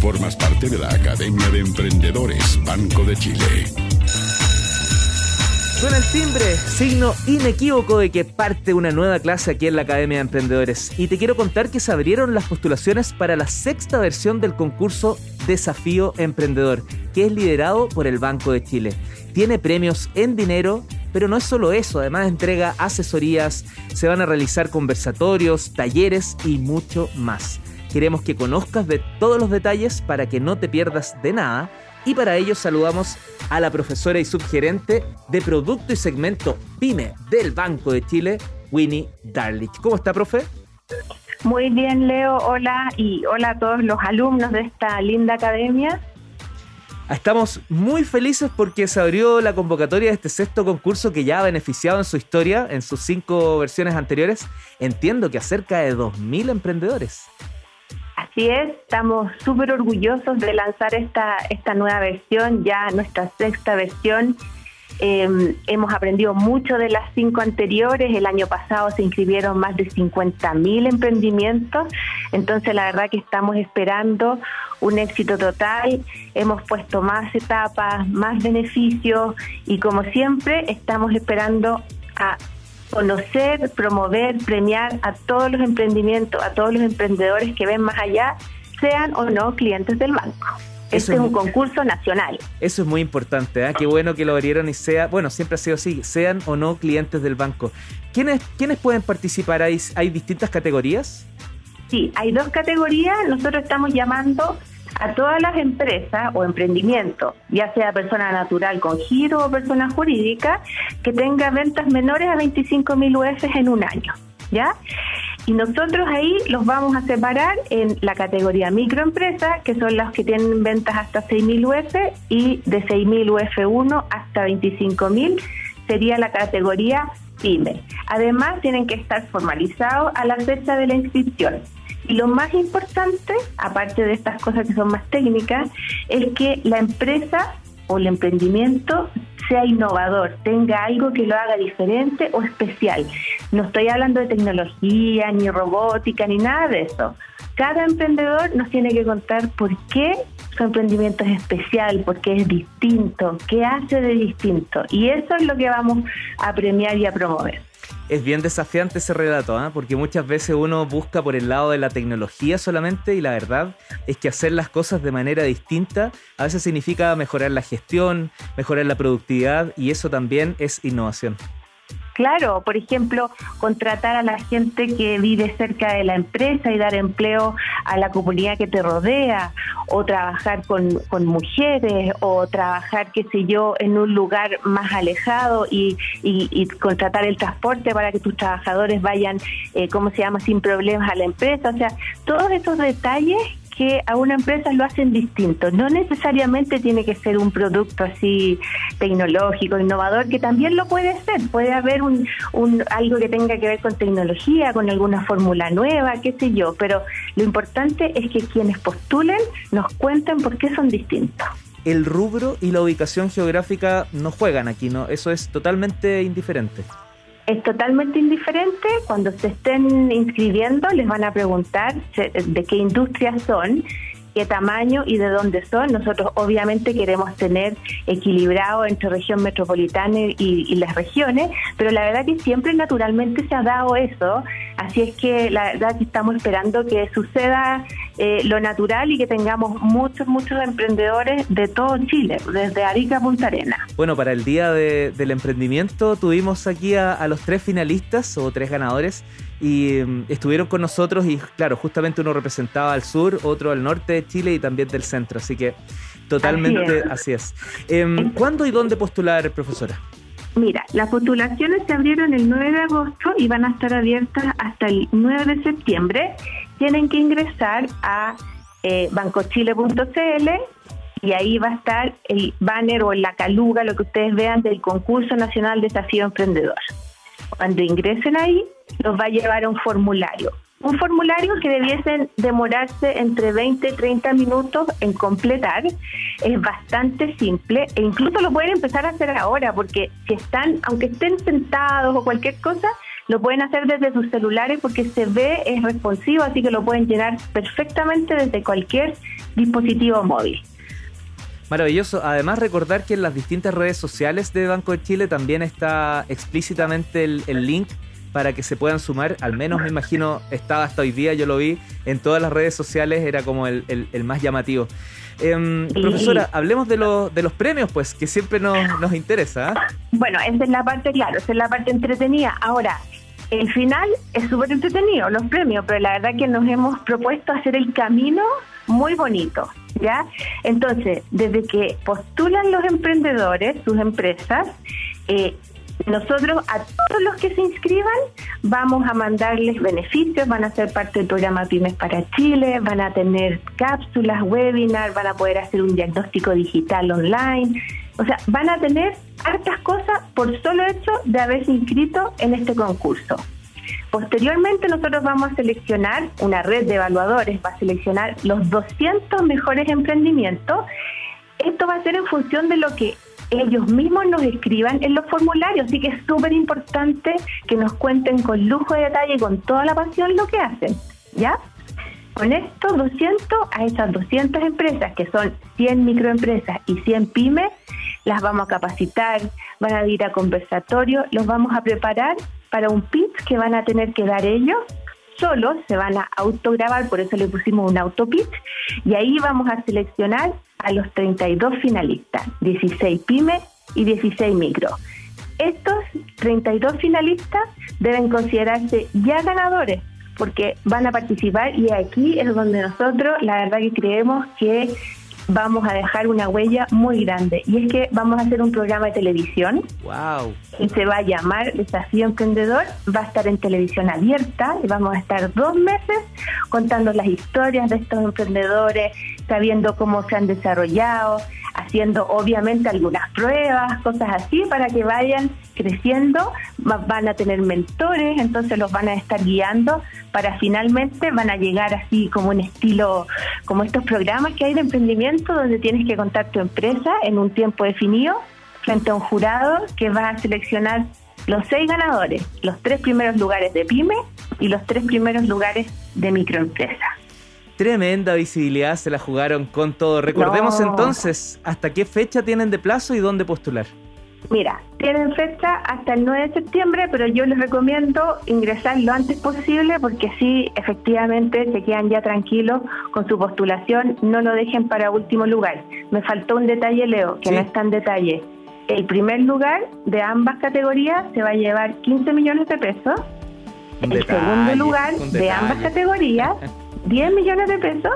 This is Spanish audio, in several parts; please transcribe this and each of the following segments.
Formas parte de la Academia de Emprendedores Banco de Chile. Suena el timbre, signo inequívoco de que parte una nueva clase aquí en la Academia de Emprendedores. Y te quiero contar que se abrieron las postulaciones para la sexta versión del concurso Desafío Emprendedor, que es liderado por el Banco de Chile. Tiene premios en dinero, pero no es solo eso, además entrega asesorías, se van a realizar conversatorios, talleres y mucho más. Queremos que conozcas de todos los detalles para que no te pierdas de nada y para ello saludamos a la profesora y subgerente de Producto y Segmento PYME del Banco de Chile, Winnie Darlich. ¿Cómo está, profe? Muy bien, Leo. Hola y hola a todos los alumnos de esta linda academia. Estamos muy felices porque se abrió la convocatoria de este sexto concurso que ya ha beneficiado en su historia, en sus cinco versiones anteriores, entiendo que a cerca de 2.000 emprendedores. Así es, estamos súper orgullosos de lanzar esta, esta nueva versión, ya nuestra sexta versión. Em, hemos aprendido mucho de las cinco anteriores. El año pasado se inscribieron más de 50.000 emprendimientos. Entonces, la verdad que estamos esperando un éxito total. Hemos puesto más etapas, más beneficios y, como siempre, estamos esperando a conocer, promover, premiar a todos los emprendimientos, a todos los emprendedores que ven más allá, sean o no clientes del banco. este es un concurso nacional. Eso es muy importante, ¿eh? qué bueno que lo abrieron y sea, bueno, siempre ha sido así, sean o no clientes del banco. ¿Quiénes, ¿quiénes pueden participar? ¿Hay, ¿Hay distintas categorías? Sí, hay dos categorías, nosotros estamos llamando a todas las empresas o emprendimientos, ya sea persona natural con giro o persona jurídica, que tenga ventas menores a 25 mil UF en un año, ¿ya? Y nosotros ahí los vamos a separar en la categoría microempresa, que son las que tienen ventas hasta 6 mil UF, y de 6 mil UF1 hasta 25 mil sería la categoría pyme. Además, tienen que estar formalizados a la fecha de la inscripción. Y lo más importante, aparte de estas cosas que son más técnicas, es que la empresa o el emprendimiento sea innovador, tenga algo que lo haga diferente o especial. No estoy hablando de tecnología, ni robótica, ni nada de eso. Cada emprendedor nos tiene que contar por qué su emprendimiento es especial, por qué es distinto, qué hace de distinto. Y eso es lo que vamos a premiar y a promover es bien desafiante ese relato, ¿ah? porque muchas veces uno busca por el lado de la tecnología solamente y la verdad es que hacer las cosas de manera distinta a veces significa mejorar la gestión, mejorar la productividad y eso también es innovación. Claro, por ejemplo, contratar a la gente que vive cerca de la empresa y dar empleo a la comunidad que te rodea, o trabajar con, mujeres, o trabajar, qué sé yo, en un lugar más alejado y, contratar el transporte para que tus trabajadores vayan, eh, ¿cómo se llama?, sin problemas a la empresa. O sea, todos esos detalles que a una empresa lo hacen distinto. No necesariamente tiene que ser un producto así tecnológico, innovador, que también lo puede ser. Puede haber un, un algo que tenga que ver con tecnología, con alguna fórmula nueva, qué sé yo. Pero lo importante es que quienes postulen nos cuenten por qué son distintos. El rubro y la ubicación geográfica no juegan aquí, ¿no? Eso es totalmente indiferente es totalmente indiferente. Cuando se estén inscribiendo, les van a preguntar de qué industrias son qué tamaño y de dónde son. Nosotros obviamente queremos tener equilibrado entre región metropolitana y, las regiones, pero la verdad que siempre naturalmente se ha dado eso, así es que la verdad que estamos esperando que suceda eh, lo natural y que tengamos muchos, muchos emprendedores de todo Chile, desde Arica a Punta Arena. Bueno, para el Día del Emprendimiento tuvimos aquí a los tres finalistas o tres ganadores y mm, estuvieron con nosotros y claro, justamente uno representaba al sur, otro al norte de Chile y también del centro, así que totalmente así es. Em, ¿Cuándo y dónde postular, profesora? Mira, las postulaciones se abrieron el 9 de agosto y van a estar abiertas hasta el 9 de septiembre. Tienen que ingresar a eh, bancochile.cl y ahí va a estar el banner o la caluga, lo que ustedes vean del concurso nacional Desafío Emprendedor. Cuando ingresen ahí, los va a llevar a un formulario. Un formulario que debiesen demorarse entre 20 y 30 minutos en completar. Es bastante simple e incluso lo pueden empezar a hacer ahora porque si están, aunque estén sentados o cualquier cosa, lo pueden hacer desde sus celulares porque se ve, es responsivo, así que lo pueden llenar perfectamente desde cualquier dispositivo móvil. Maravilloso. Además, recordar que en las distintas redes sociales de Banco de Chile también está explícitamente el, link para que se puedan sumar. Al menos me imagino, estaba hasta hoy día, yo lo vi en todas las redes sociales, era como el, más llamativo. Em, profesora, hablemos de, de los premios, pues, que siempre nos, nos interesa. ¿ah? Bueno, esa es la parte, claro, esa es la parte entretenida. Ahora, el final es súper entretenido, los premios, pero la verdad que nos hemos propuesto hacer el camino muy bonito. ¿ya? Entonces, desde que postulan los emprendedores, sus empresas, eh, nosotros a todos los que se inscriban vamos a mandarles beneficios, van a ser parte del programa Pymes para Chile, van a tener cápsulas, webinars, van a poder hacer un diagnóstico digital online, o sea, van a tener hartas cosas por solo hecho de haberse inscrito en este concurso. Posteriormente nosotros vamos a seleccionar, una red de evaluadores va a seleccionar los 200 mejores emprendimientos. Esto va a ser en función de lo que ellos mismos nos escriban en los formularios, así que es súper importante que nos cuenten con lujo de detalle y con toda la pasión lo que hacen, ¿ya? Con estos 200, a esas 200 empresas, que son 100 microempresas y 100 pymes, las vamos a capacitar, van a ir a conversatorio, los vamos a preparar para un pitch que van a tener que dar ellos solos, se van a autograbar, por eso le pusimos un autopitch, y ahí vamos a seleccionar a los 32 finalistas, 16 pymes y 16 micro. Estos 32 finalistas deben considerarse ya ganadores porque van a participar y aquí es donde nosotros la verdad que creemos que vamos a dejar una huella muy grande. Y es que vamos a hacer un programa de televisión. ¡Wow! Y se va a llamar Desafío Emprendedor. Va a estar en televisión abierta y vamos a estar dos meses contando las historias de estos emprendedores, sabiendo cómo se han desarrollado, haciendo obviamente algunas pruebas, cosas así, para que vayan creciendo, van a tener mentores, entonces los van a estar guiando para finalmente van a llegar así como un estilo, como estos programas que hay de emprendimiento donde tienes que contar tu empresa en un tiempo definido frente a un jurado que va a seleccionar los seis ganadores, los tres primeros lugares de pyme y los tres primeros lugares de microempresa. Tremenda visibilidad, se la jugaron con todo. Recordemos entonces, ¿hasta qué fecha tienen de plazo y dónde postular? Mira, tienen fecha hasta el 9 de septiembre, pero yo les recomiendo ingresar lo antes posible porque así efectivamente se quedan ya tranquilos con su postulación, no lo dejen para último lugar. Me faltó un detalle, Leo, que no está en detalle. El primer lugar de ambas categorías se va a llevar 15 millones de pesos. el segundo lugar de ambas categorías 10 millones de pesos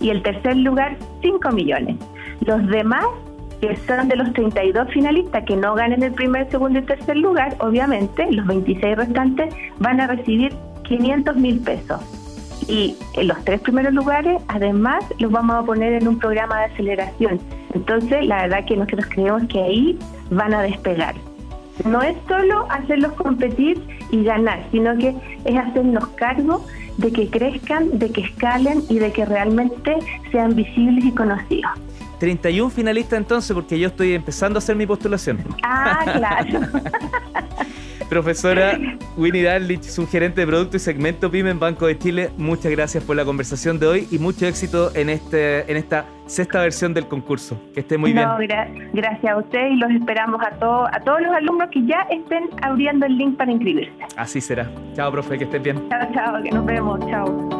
y el tercer lugar 5 millones. Los demás, que son de los 32 finalistas que no ganen el primer, segundo y tercer lugar, obviamente los 26 restantes van a recibir 500 mil pesos. Y los tres primeros lugares, además, los vamos a poner en un programa de aceleración. Entonces, la verdad que nosotros creemos que ahí van a despegar. No es solo hacerlos competir y ganar, sino que es hacernos cargo de que crezcan, de que escalen y de que realmente sean visibles y conocidos. 31 finalistas entonces, porque yo estoy empezando a hacer mi postulación. Ah, claro. Profesora Winnie Darlich, gerente de producto y segmento PYME en Banco de Chile, muchas gracias por la conversación de hoy y mucho éxito en este en esta sexta versión del concurso. Que esté muy bien. gracias a usted y los esperamos a, todos a todos los alumnos que ya estén abriendo el link para inscribirse. Así será. Chao, profe, que estés bien. Chao, chao, que nos vemos. Chao.